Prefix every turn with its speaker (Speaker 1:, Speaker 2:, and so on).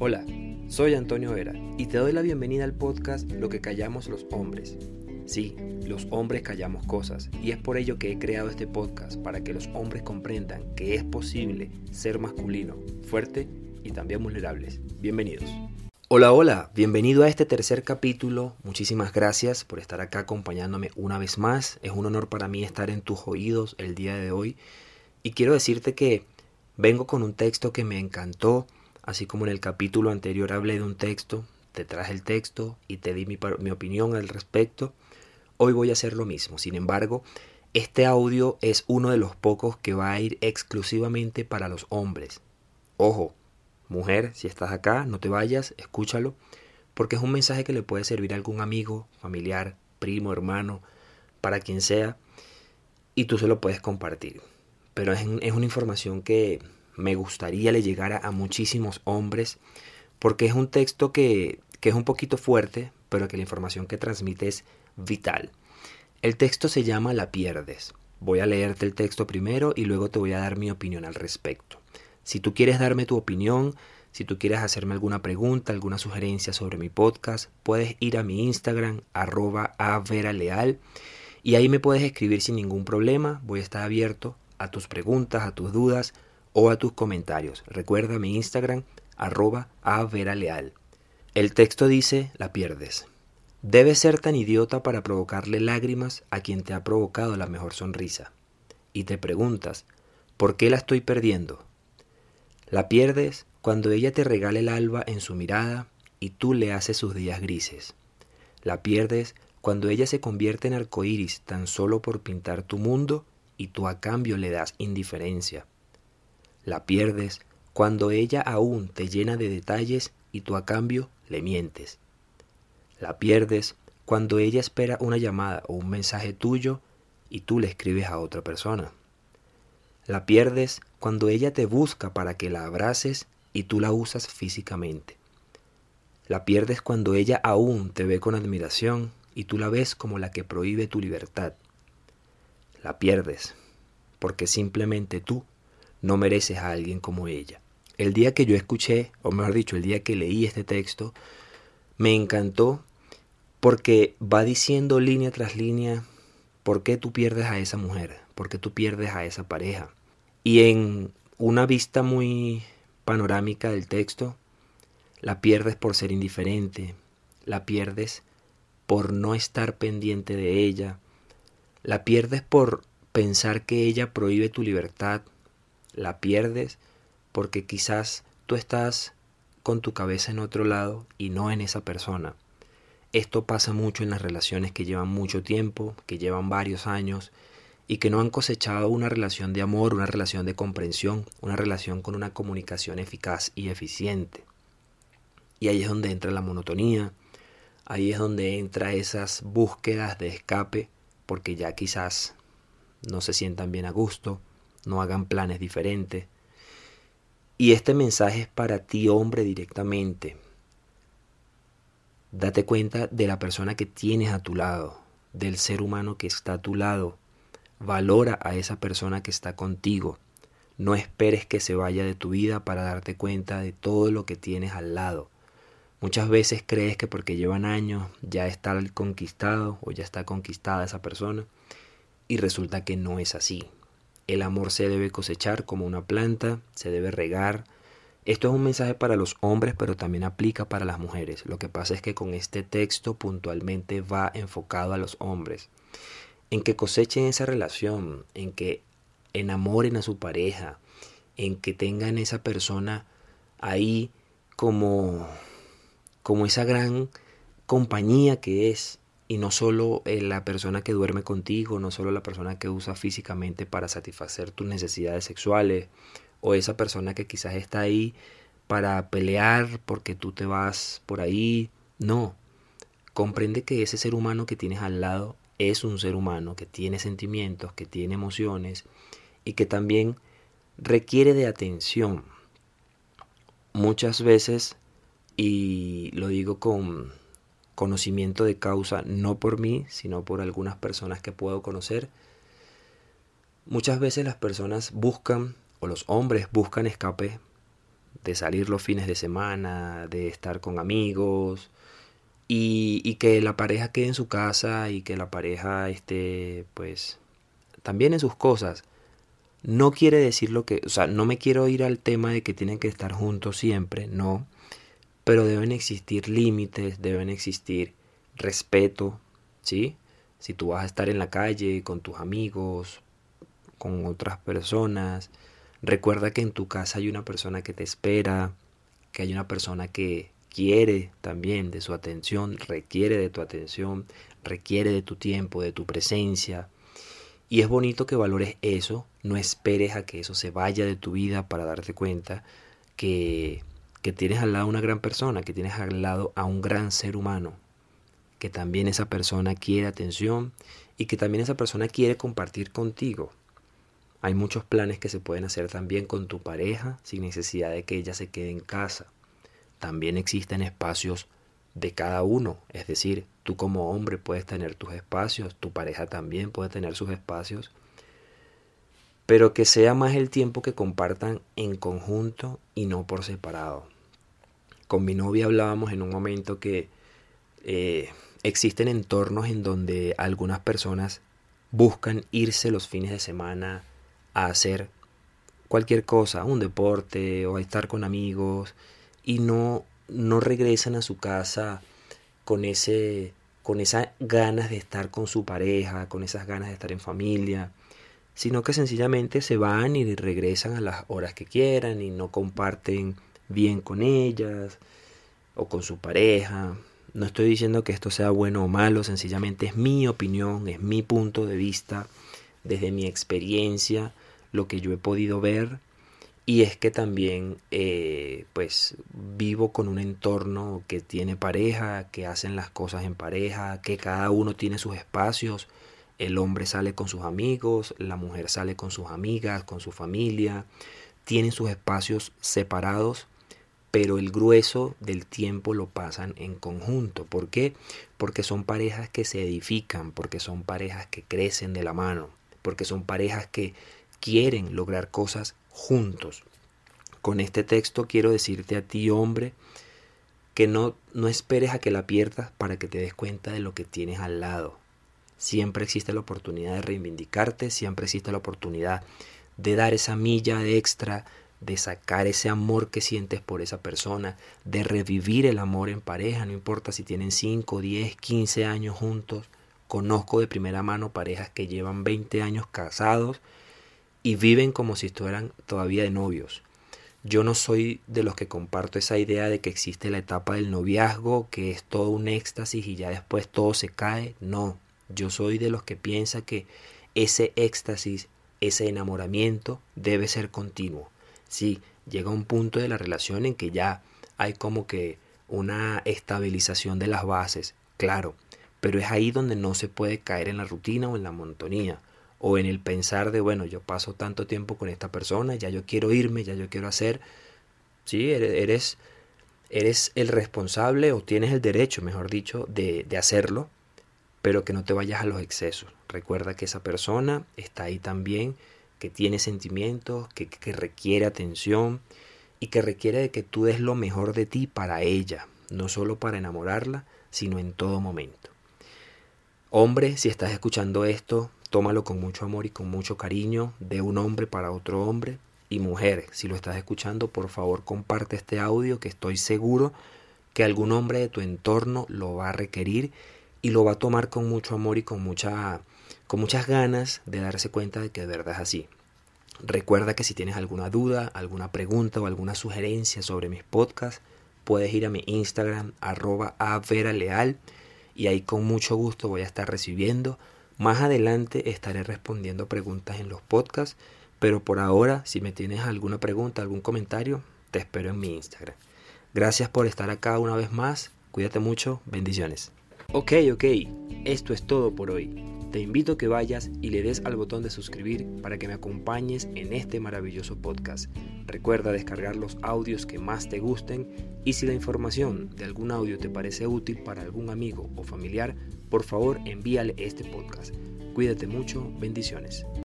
Speaker 1: Hola, soy Antonio Vera y te doy la bienvenida al podcast Lo que callamos los hombres. Sí, los hombres callamos cosas y es por ello que he creado este podcast para que los hombres comprendan que es posible ser masculino, fuerte y también vulnerables. Bienvenidos. Hola, hola, bienvenido a este tercer capítulo. Muchísimas gracias por estar acá acompañándome una vez más. Es un honor para mí estar en tus oídos el día de hoy y quiero decirte que vengo con un texto que me encantó Así como en el capítulo anterior hablé de un texto, te traje el texto y te di mi, opinión al respecto, hoy voy a hacer lo mismo. Sin embargo, este audio es uno de los pocos que va a ir exclusivamente para los hombres. Ojo, mujer, si estás acá, no te vayas, escúchalo, porque es un mensaje que le puede servir a algún amigo, familiar, primo, hermano, para quien sea, y tú se lo puedes compartir. Pero es, es una información que me gustaría le llegara a muchísimos hombres, porque es un texto que, que es un poquito fuerte, pero que la información que transmite es vital. El texto se llama La pierdes. Voy a leerte el texto primero y luego te voy a dar mi opinión al respecto. Si tú quieres darme tu opinión, si tú quieres hacerme alguna pregunta, alguna sugerencia sobre mi podcast, puedes ir a mi Instagram, arroba leal y ahí me puedes escribir sin ningún problema. Voy a estar abierto a tus preguntas, a tus dudas, o a tus comentarios. Recuerda mi Instagram, arroba a Leal. El texto dice, la pierdes. Debes ser tan idiota para provocarle lágrimas a quien te ha provocado la mejor sonrisa. Y te preguntas, ¿por qué la estoy perdiendo? La pierdes cuando ella te regala el alba en su mirada y tú le haces sus días grises. La pierdes cuando ella se convierte en arcoíris tan solo por pintar tu mundo y tú a cambio le das indiferencia. La pierdes cuando ella aún te llena de detalles y tú a cambio le mientes. La pierdes cuando ella espera una llamada o un mensaje tuyo y tú le escribes a otra persona. La pierdes cuando ella te busca para que la abraces y tú la usas físicamente. La pierdes cuando ella aún te ve con admiración y tú la ves como la que prohíbe tu libertad. La pierdes porque simplemente tú no mereces a alguien como ella. El día que yo escuché, o mejor dicho, el día que leí este texto, me encantó porque va diciendo línea tras línea por qué tú pierdes a esa mujer, por qué tú pierdes a esa pareja. Y en una vista muy panorámica del texto, la pierdes por ser indiferente, la pierdes por no estar pendiente de ella, la pierdes por pensar que ella prohíbe tu libertad, la pierdes porque quizás tú estás con tu cabeza en otro lado y no en esa persona. Esto pasa mucho en las relaciones que llevan mucho tiempo, que llevan varios años y que no han cosechado una relación de amor, una relación de comprensión, una relación con una comunicación eficaz y eficiente. Y ahí es donde entra la monotonía, ahí es donde entra esas búsquedas de escape, porque ya quizás no se sientan bien a gusto, no hagan planes diferentes. Y este mensaje es para ti, hombre, directamente. Date cuenta de la persona que tienes a tu lado, del ser humano que está a tu lado. Valora a esa persona que está contigo. No esperes que se vaya de tu vida para darte cuenta de todo lo que tienes al lado. Muchas veces crees que porque llevan años ya está conquistado o ya está conquistada esa persona y resulta que no es así. El amor se debe cosechar como una planta, se debe regar. Esto es un mensaje para los hombres, pero también aplica para las mujeres. Lo que pasa es que con este texto puntualmente va enfocado a los hombres. En que cosechen esa relación, en que enamoren a su pareja, en que tengan esa persona ahí como, como esa gran compañía que es y no solo eh, la persona que duerme contigo, no solo la persona que usa físicamente para satisfacer tus necesidades sexuales, o esa persona que quizás está ahí para pelear porque tú te vas por ahí. No, comprende que ese ser humano que tienes al lado es un ser humano que tiene sentimientos, que tiene emociones y que también requiere de atención. Muchas veces, y lo digo con conocimiento de causa, no por mí, sino por algunas personas que puedo conocer. Muchas veces las personas buscan, o los hombres buscan escape de salir los fines de semana, de estar con amigos y, que la pareja quede en su casa y que la pareja esté pues también en sus cosas. No quiere decir lo que, o sea, no me quiero ir al tema de que tienen que estar juntos siempre, no, pero deben existir límites, deben existir respeto, ¿sí? Si tú vas a estar en la calle con tus amigos, con otras personas, recuerda que en tu casa hay una persona que te espera, que hay una persona que quiere también de su atención, requiere de tu atención, requiere de tu tiempo, de tu presencia. Y es bonito que valores eso, no esperes a que eso se vaya de tu vida para darte cuenta que, que tienes al lado a una gran persona, que tienes al lado a un gran ser humano, que también esa persona quiere atención y que también esa persona quiere compartir contigo. Hay muchos planes que se pueden hacer también con tu pareja sin necesidad de que ella se quede en casa. También existen espacios de cada uno, es decir, tú como hombre puedes tener tus espacios, tu pareja también puede tener sus espacios, pero que sea más el tiempo que compartan en conjunto y no por separado. Con mi novia hablábamos en un momento que eh, existen entornos en donde algunas personas buscan irse los fines de semana a hacer cualquier cosa, un deporte o a estar con amigos y no, no regresan a su casa con ese con esas ganas de estar con su pareja, con esas ganas de estar en familia, sino que sencillamente se van y regresan a las horas que quieran y no comparten bien con ellas o con su pareja. No estoy diciendo que esto sea bueno o malo, sencillamente es mi opinión, es mi punto de vista, desde mi experiencia, lo que yo he podido ver. Y es que también eh, pues vivo con un entorno que tiene pareja, que hacen las cosas en pareja, que cada uno tiene sus espacios. El hombre sale con sus amigos, la mujer sale con sus amigas, con su familia. Tienen sus espacios separados pero el grueso del tiempo lo pasan en conjunto. ¿Por qué? Porque son parejas que se edifican, porque son parejas que crecen de la mano, porque son parejas que quieren lograr cosas juntos. Con este texto quiero decirte a ti, hombre, que no, no esperes a que la pierdas para que te des cuenta de lo que tienes al lado. Siempre existe la oportunidad de reivindicarte, siempre existe la oportunidad de dar esa milla de extra, de sacar ese amor que sientes por esa persona, de revivir el amor en pareja, no importa si tienen 5, 10, 15 años juntos. Conozco de primera mano parejas que llevan 20 años casados y viven como si estuvieran todavía de novios. Yo no soy de los que comparto esa idea de que existe la etapa del noviazgo, que es todo un éxtasis y ya después todo se cae. No, yo soy de los que piensa que ese éxtasis, ese enamoramiento debe ser continuo. Sí, llega un punto de la relación en que ya hay como que una estabilización de las bases, claro, pero es ahí donde no se puede caer en la rutina o en la monotonía o en el pensar de, bueno, yo paso tanto tiempo con esta persona, ya yo quiero irme, ya yo quiero hacer. Sí, eres, eres el responsable o tienes el derecho, mejor dicho, de, de hacerlo, pero que no te vayas a los excesos. Recuerda que esa persona está ahí también que tiene sentimientos, que, requiere atención y que requiere de que tú des lo mejor de ti para ella, no solo para enamorarla, sino en todo momento. Hombre, si estás escuchando esto, tómalo con mucho amor y con mucho cariño de un hombre para otro hombre. Y mujer, si lo estás escuchando, por favor comparte este audio que estoy seguro que algún hombre de tu entorno lo va a requerir y lo va a tomar con mucho amor y con mucha con muchas ganas de darse cuenta de que de verdad es así. Recuerda que si tienes alguna duda, alguna pregunta o alguna sugerencia sobre mis podcasts, puedes ir a mi Instagram arroba leal y ahí con mucho gusto voy a estar recibiendo. Más adelante estaré respondiendo preguntas en los podcasts, pero por ahora si me tienes alguna pregunta, algún comentario, te espero en mi Instagram. Gracias por estar acá una vez más, cuídate mucho, bendiciones. Ok, ok, esto es todo por hoy. Te invito a que vayas y le des al botón de suscribir para que me acompañes en este maravilloso podcast. Recuerda descargar los audios que más te gusten y si la información de algún audio te parece útil para algún amigo o familiar, por favor envíale este podcast. Cuídate mucho, bendiciones.